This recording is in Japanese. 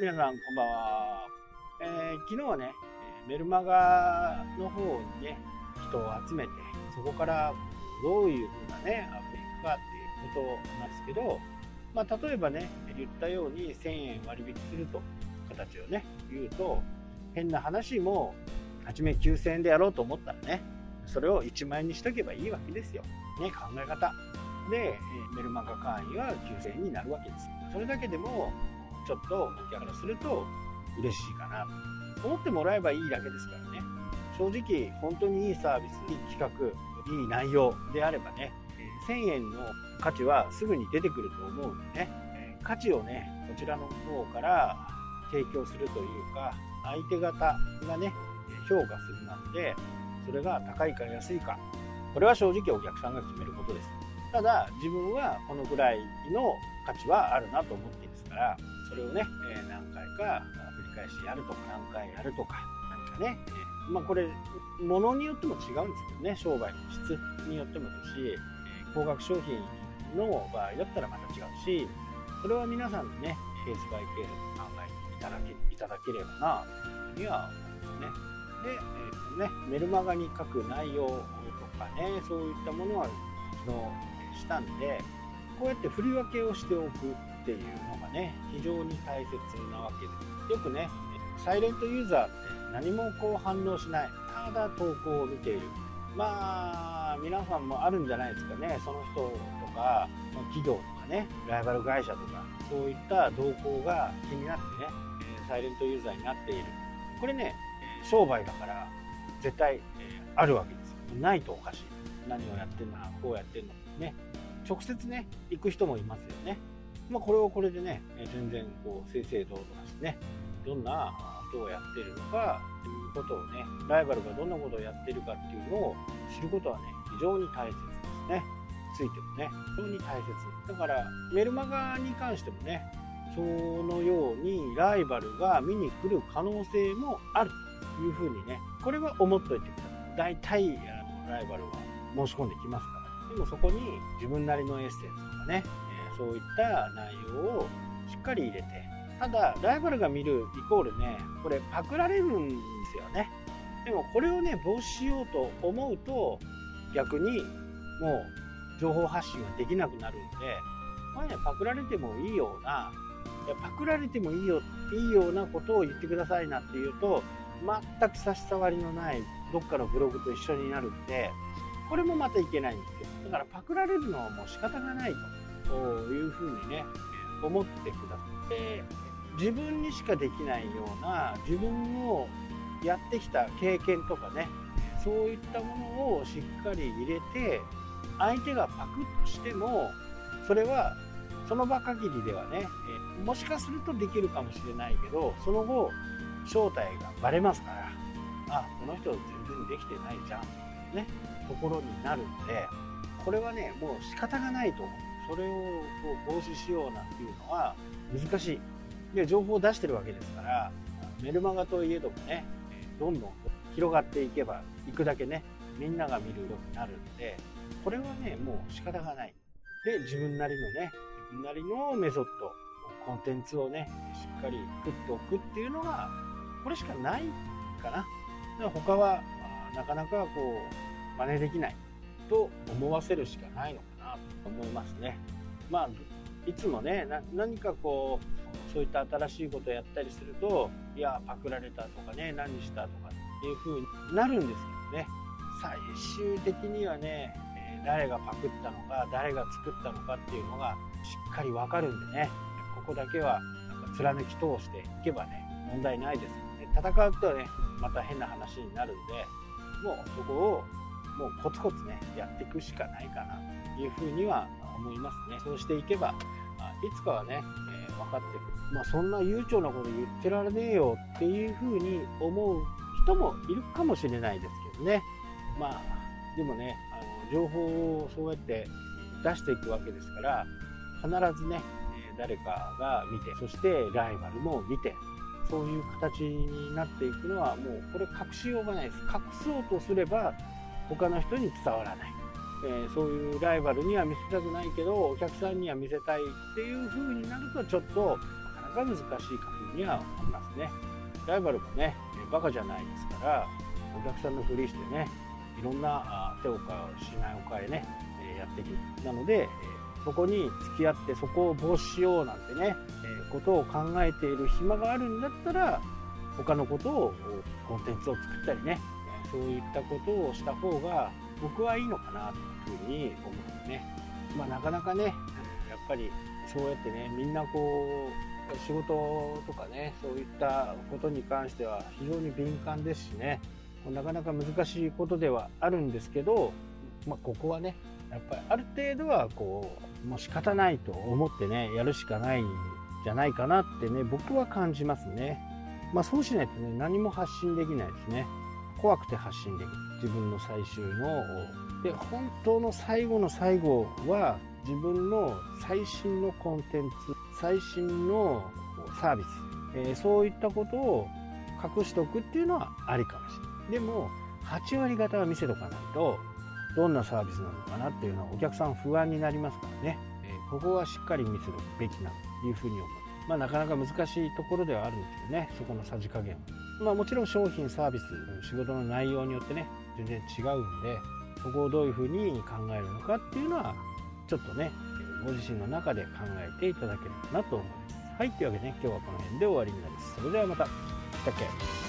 皆さんこんばんは。えー、昨日はね、メルマガの方にね、人を集めて、そこからどういう風なね、アップいくかっていうことなんですけど、まあ、例えばね、言ったように1000円割引すると、形をね、言うと、変な話も、初め9000円でやろうと思ったらね、それを1万円にしとけばいいわけですよ。ね、考え方。で、メルマガ会員は9000円になるわけです。それだけでも、ちょっとお客からすると嬉しいかな思ってもらえばいいだけですからね。正直本当にいいサービスいい企画いい内容であればね1000円の価値はすぐに出てくると思うんでね。価値をねこちらの方から提供するというか相手方がね評価するなんでそれが高いか安いかこれは正直お客さんが決めることです。ただ自分はこのぐらいの価値はあるなと思っていますからそれをね、え何回か繰り返しやるとか何回やるとか何かね、えまあこれ物によっても違うんですけどね商売の質によってもですし高額商品の場合だったらまた違うしそれは皆さんにねケースバイケース考えていただけいただければなというふうには思いますね。で、えーね、メルマガに書く内容とかねそういったものは昨日したんでこうやって振り分けをしておくっていうのがね非常に大切なわけで。すよくねサイレントユーザーって何もこう反応しない。ただ投稿を見ている。まあ皆さんもあるんじゃないですかね。その人とか企業とかねライバル会社とかそういった動向が気になってねサイレントユーザーになっている。これね商売だから絶対あるわけですよ。ないとおかしい。何をやってんのこうやってんの。ね。直接ね行く人もいますよね。まあ、これはこれでね、全然こう正々堂々しね、どんなことをやってるのかということをね、ライバルがどんなことをやってるかっていうのを知ることはね、非常に大切ですね。ついてもね、非常に大切。だから、メルマガに関してもね、そのようにライバルが見に来る可能性もあるというふうにね、これは思っといてください。大体、あのライバルは申し込んできますから。でもそこに自分なりのエッセンスとかね、そういった内容をしっかり入れてただライバルが見るイコールねこれパクられるんですよね。でもこれをね防止しようと思うと逆にもう情報発信ができなくなるんで、まあね、パクられてもいいようないやパクられてもいいよいいようなことを言ってくださいなっていうと全く差し障りのないどっかのブログと一緒になるんでこれもまたいけないんですよ。だからパクられるのはもう仕方がないと。いうふうにね思ってくださって自分にしかできないような自分のやってきた経験とかねそういったものをしっかり入れて相手がパクッとしてもそれはその場限りではねもしかするとできるかもしれないけどその後正体がバレますからあこの人全然できてないじゃんねところになるんでこれはねもう仕方がないと思う。それを防止しようなんていうのは難しい。で情報を出してるわけですからメルマガといえどもねどんどん広がっていけばいくだけねみんなが見るようになるんでこれはねもう仕方がない。で自分なりのね自分なりのメソッドコンテンツをねしっかり作っておくっていうのがこれしかないかな。他はなかなかこう真似できないと思わせるしかないのかと思いますね。まあいつもね何かこうそういった新しいことをやったりするといやパクられたとかね何したとかっていう風になるんですけどね。最終的にはね誰がパクったのか誰が作ったのかっていうのがしっかり分かるんでね。ここだけはなんか貫き通していけばね問題ないです戦うとねまた変な話になるんでもうそこをもうコツコツねやっていくしかないかなというふうには思いますね。そうしていけばいつかはね、えー、分かってくる。まあそんな悠長なこと言ってられねえよっていうふうに思う人もいるかもしれないですけどね。まあでもねあの情報をそうやって出していくわけですから必ずね誰かが見てそしてライバルも見てそういう形になっていくのはもうこれ隠しようがないです。隠そうとすれば他の人に伝わらない、えー、そういうライバルには見せたくないけどお客さんには見せたいっていう風になるとちょっとなかなか難しいかもふうには思いますね。ライバルもねバカじゃないですからお客さんのふりしてねいろんな手を変えしないおかえねやっていくなのでそこに付き合ってそこを防止しようなんてねことを考えている暇があるんだったら他のことをコンテンツを作ったりねそういったことをした方が僕はいいのかなというふうに思うね。まあ、なかなかねやっぱりそうやってねみんなこう仕事とかねそういったことに関しては非常に敏感ですしねなかなか難しいことではあるんですけど、まあ、ここはねやっぱりある程度はこうもう仕方ないと思ってねやるしかないんじゃないかなってね僕は感じますね。まあ、そうしないとね何も発信できないですね。怖くて発信できる。自分の最終ので本当の最後の最後は自分の最新のコンテンツ最新のサービス、えー、そういったことを隠しておくっていうのはありかもしれない。でも8割方は見せとかないとどんなサービスなのかなっていうのはお客さん不安になりますからね、えー、ここはしっかり見せるべきなというふうに思いますまあ、なかなか難しいところではあるんですけどね。そこのさじ加減。まあ、もちろん商品サービス仕事の内容によってね全然違うんでそこをどういうふうに考えるのかっていうのはちょっとねご自身の中で考えていただければなと思います。はいというわけでね今日はこの辺で終わりになります。それではまた。したっけ